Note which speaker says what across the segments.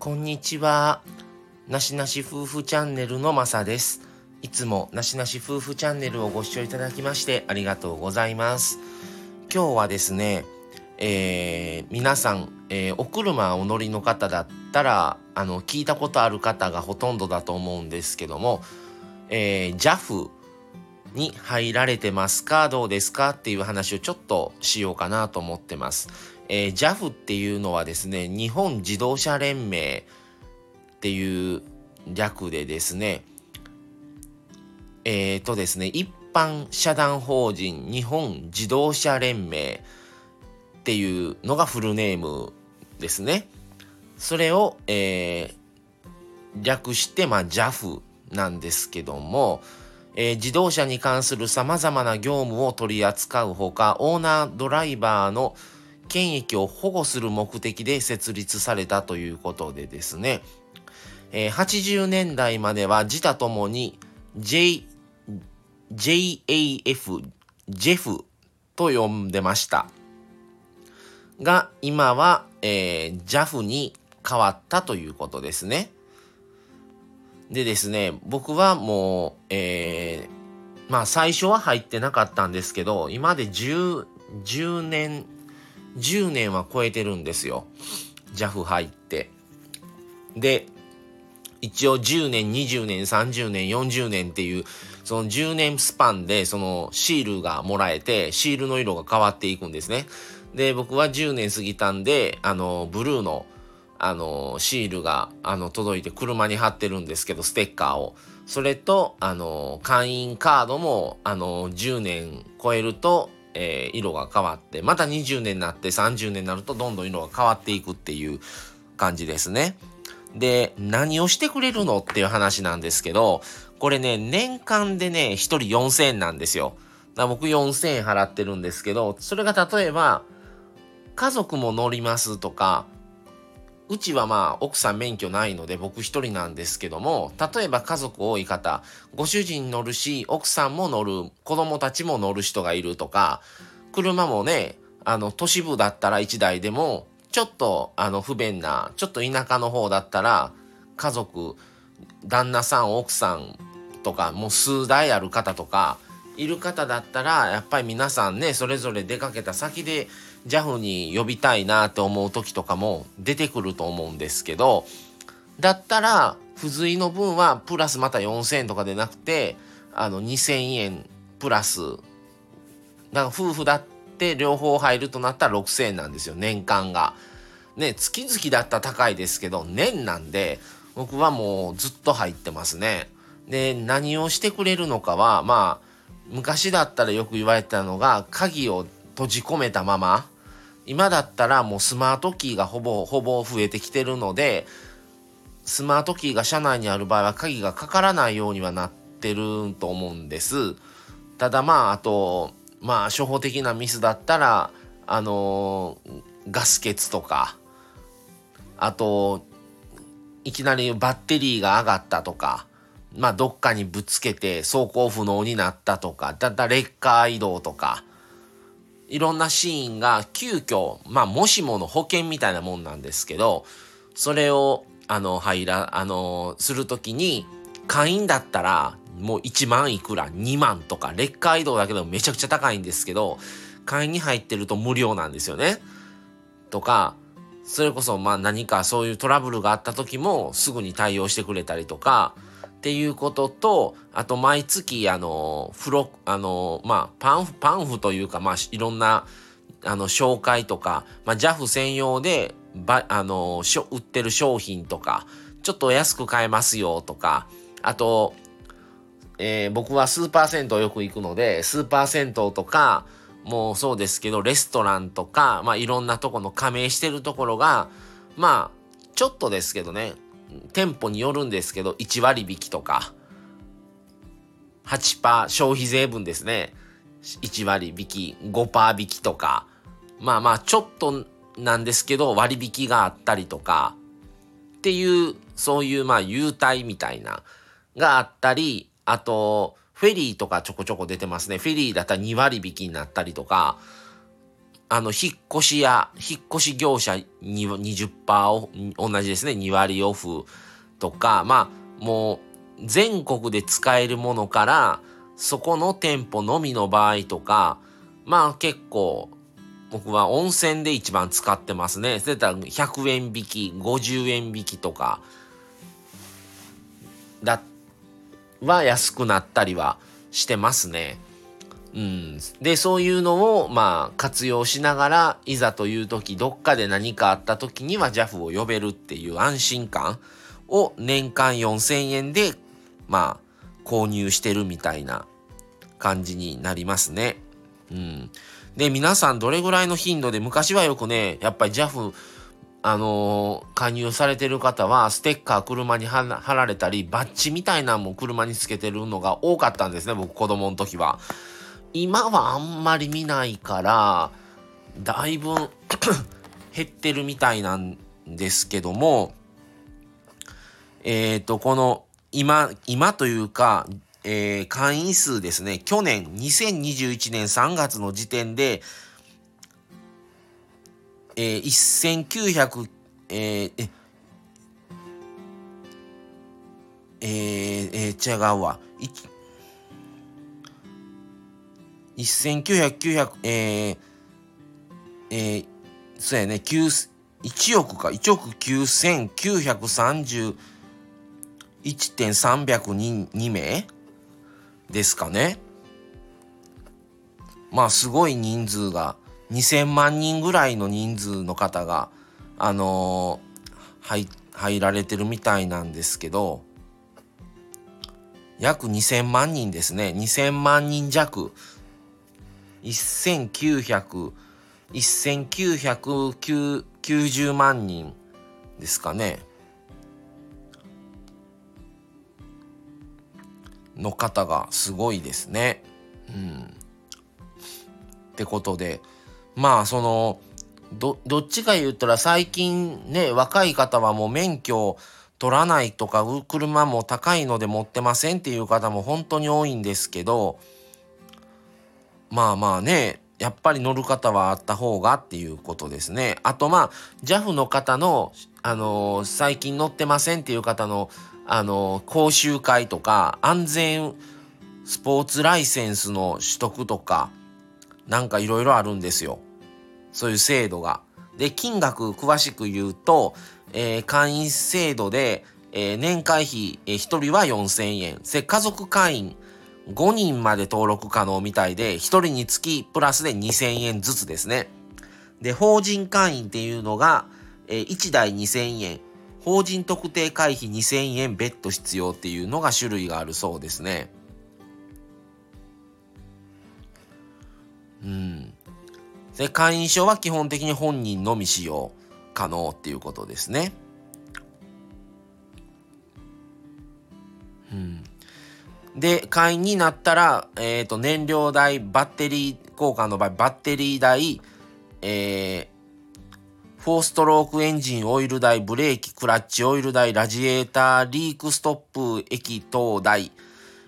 Speaker 1: こんにちは。なしなし夫婦チャンネルのまさです。いつもなしなし夫婦チャンネルをご視聴いただきましてありがとうございます。今日はですね、えー、皆さん、えー、お車お乗りの方だったらあの聞いたことある方がほとんどだと思うんですけども、えー、JAF に入られてますかどうですかっていう話をちょっとしようかなと思ってます。えー、JAF っていうのはですね、日本自動車連盟っていう略でですね、えっ、ー、とですね、一般社団法人日本自動車連盟っていうのがフルネームですね。それを、えー、略して、まあ、JAF なんですけども、えー、自動車に関する様々な業務を取り扱うほか、オーナードライバーの権益を保護する目的で設立されたということでですね、えー、80年代までは自他ともに J、JAF、JEF と呼んでました。が、今は、えー、JAF に変わったということですね。でですね、僕はもう、えー、まあ最初は入ってなかったんですけど、今で10、10年10年は超えてるんですよ。JAF 入って。で、一応10年、20年、30年、40年っていう、その10年スパンでそのシールがもらえて、シールの色が変わっていくんですね。で、僕は10年過ぎたんで、あの、ブルーの、あの、シールが、あの、届いて車に貼ってるんですけど、ステッカーを。それと、あの、会員カードも、あの、10年超えると、えー、色が変わってまた20年になって30年になるとどんどん色が変わっていくっていう感じですね。で何をしてくれるのっていう話なんですけどこれね年間でね1人4000円なんですよ。だ僕4000円払ってるんですけどそれが例えば家族も乗りますとかうちはまあ奥さん免許ないので僕一人なんですけども例えば家族多い方ご主人乗るし奥さんも乗る子供たちも乗る人がいるとか車もねあの都市部だったら1台でもちょっとあの不便なちょっと田舎の方だったら家族旦那さん奥さんとかもう数台ある方とかいる方だったらやっぱり皆さんねそれぞれ出かけた先で JAF に呼びたいなって思う時とかも出てくると思うんですけどだったら付随の分はプラスまた4,000円とかでなくてあの2,000円プラスだから夫婦だって両方入るとなったら6,000円なんですよ年間が。ね月々だったら高いですけど年なんで僕はもうずっと入ってますね。で何をしてくれるのかはまあ昔だったらよく言われてたのが鍵を閉じ込めたまま今だったらもうスマートキーがほぼほぼ増えてきてるのでスマートキーが車内にある場合は鍵がかからないようにはなってると思うんです。ただまああとまあ初歩的なミスだったらあのー、ガス欠とかあといきなりバッテリーが上がったとかまあ、どっかにぶつけて走行不能になったとか、だだレッカー移動とか、いろんなシーンが急遽、まあ、もしもの保険みたいなもんなんですけど、それを、あの、入ら、あの、するときに、会員だったら、もう1万いくら、2万とか、レッカー移動だけでもめちゃくちゃ高いんですけど、会員に入ってると無料なんですよね。とか、それこそまあ何かそういうトラブルがあった時もすぐに対応してくれたりとか、っていうことと、あと毎月、あの、フロ、あの、まあ、パンフ、パンフというか、まあ、いろんな、あの、紹介とか、まあ、JAF 専用で、ば、あの、しょ、売ってる商品とか、ちょっと安く買えますよとか、あと、えー、僕はスーパー銭湯よく行くので、スーパー銭湯とか、もうそうですけど、レストランとか、まあ、いろんなとこの加盟してるところが、まあ、ちょっとですけどね、店舗によるんですけど、1割引きとか、8%消費税分ですね。1割引き、5%引きとか、まあまあちょっとなんですけど割引があったりとか、っていう、そういうまあ優待みたいな、があったり、あと、フェリーとかちょこちょこ出てますね。フェリーだったら2割引きになったりとか、あの、引っ越しや、引っ越し業者に20%オ同じですね、2割オフとか、まあ、もう、全国で使えるものから、そこの店舗のみの場合とか、まあ結構、僕は温泉で一番使ってますね。それたら100円引き、50円引きとか、だ、は安くなったりはしてますね。うん、でそういうのをまあ活用しながらいざという時どっかで何かあった時には JAF を呼べるっていう安心感を年間4,000円でまあ購入してるみたいな感じになりますね。うん、で皆さんどれぐらいの頻度で昔はよくねやっぱり JAF あのー、加入されてる方はステッカー車に貼られたりバッジみたいなのも車につけてるのが多かったんですね僕子供の時は。今はあんまり見ないから、だいぶ 減ってるみたいなんですけども、えっ、ー、と、この、今、今というか、えー、会員数ですね、去年2021年3月の時点で、えー、1900、えー、え、えー、えー、違うわ。1900、えー、えー、そうやね、1億か、1億9931.302名ですかね。まあ、すごい人数が、2000万人ぐらいの人数の方が、あのー、入、入られてるみたいなんですけど、約2000万人ですね。2000万人弱1900、1990万人ですかね。の方がすごいですね。うん。ってことで、まあその、ど、っちか言ったら最近ね、若い方はもう免許取らないとか、車も高いので持ってませんっていう方も本当に多いんですけど、まあまあね、やっぱり乗る方はあった方がっていうことですね。あとまあ、JAF の方の、あのー、最近乗ってませんっていう方の、あのー、講習会とか、安全スポーツライセンスの取得とか、なんかいろいろあるんですよ。そういう制度が。で、金額詳しく言うと、えー、会員制度で、え、年会費、え、1人は4000円。家族会員5人まで登録可能みたいで、1人につきプラスで2000円ずつですね。で、法人会員っていうのが、えー、1台2000円。法人特定会費2000円別途必要っていうのが種類があるそうですね。うん。で、会員証は基本的に本人のみ使用可能っていうことですね。で、会員になったら、えっ、ー、と、燃料代、バッテリー交換の場合、バッテリー代、えー、4ストロークエンジンオイル代、ブレーキ、クラッチオイル代、ラジエーター、リークストップ液等代、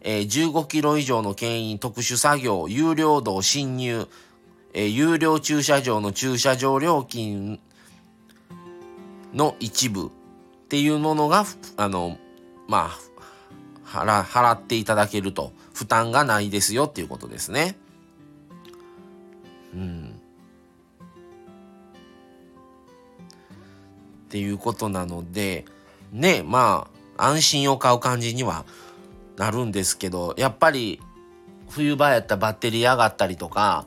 Speaker 1: えー、15キロ以上の牽引、特殊作業、有料道侵入、えー、有料駐車場の駐車場料金の一部っていうものが、あの、まあ、払払っていただけると負担がないですよっていうことですね。うん。っていうことなのでねまあ安心を買う感じにはなるんですけどやっぱり冬場やったらバッテリー上がったりとか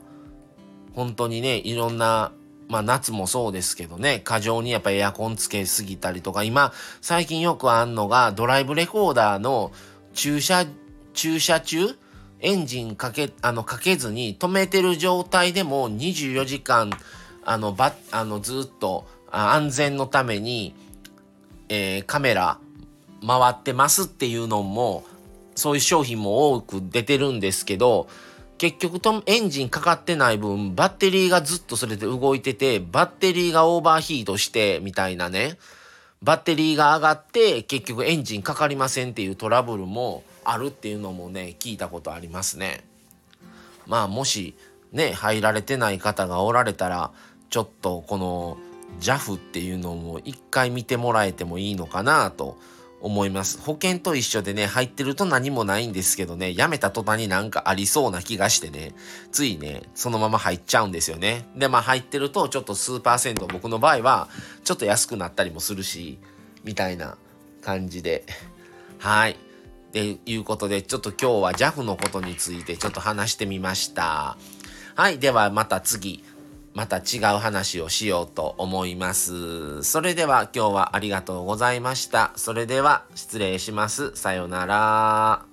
Speaker 1: 本当にねいろんなまあ夏もそうですけどね、過剰にやっぱエアコンつけすぎたりとか、今、最近よくあんのが、ドライブレコーダーの駐車、駐車中、エンジンかけ、あの、かけずに止めてる状態でも24時間、あの、ば、あの、ずっと安全のために、えー、カメラ回ってますっていうのも、そういう商品も多く出てるんですけど、結局とエンジンかかってない分、バッテリーがずっとそれで動いてて、バッテリーがオーバーヒートして、みたいなね。バッテリーが上がって結局エンジンかかりませんっていうトラブルもあるっていうのもね、聞いたことありますね。まあもしね、入られてない方がおられたら、ちょっとこの JAF っていうのも一回見てもらえてもいいのかなと思います。保険と一緒でね、入ってると何もないんですけどね、やめた途端になんかありそうな気がしてね、ついね、そのまま入っちゃうんですよね。で、まあ入ってるとちょっと数パーセント、僕の場合はちょっと安くなったりもするし、みたいな感じで。はい。っていうことで、ちょっと今日は JAF のことについてちょっと話してみました。はい。ではまた次、また違う話をしようと思います。それでは今日はありがとうございました。それでは失礼します。さようなら。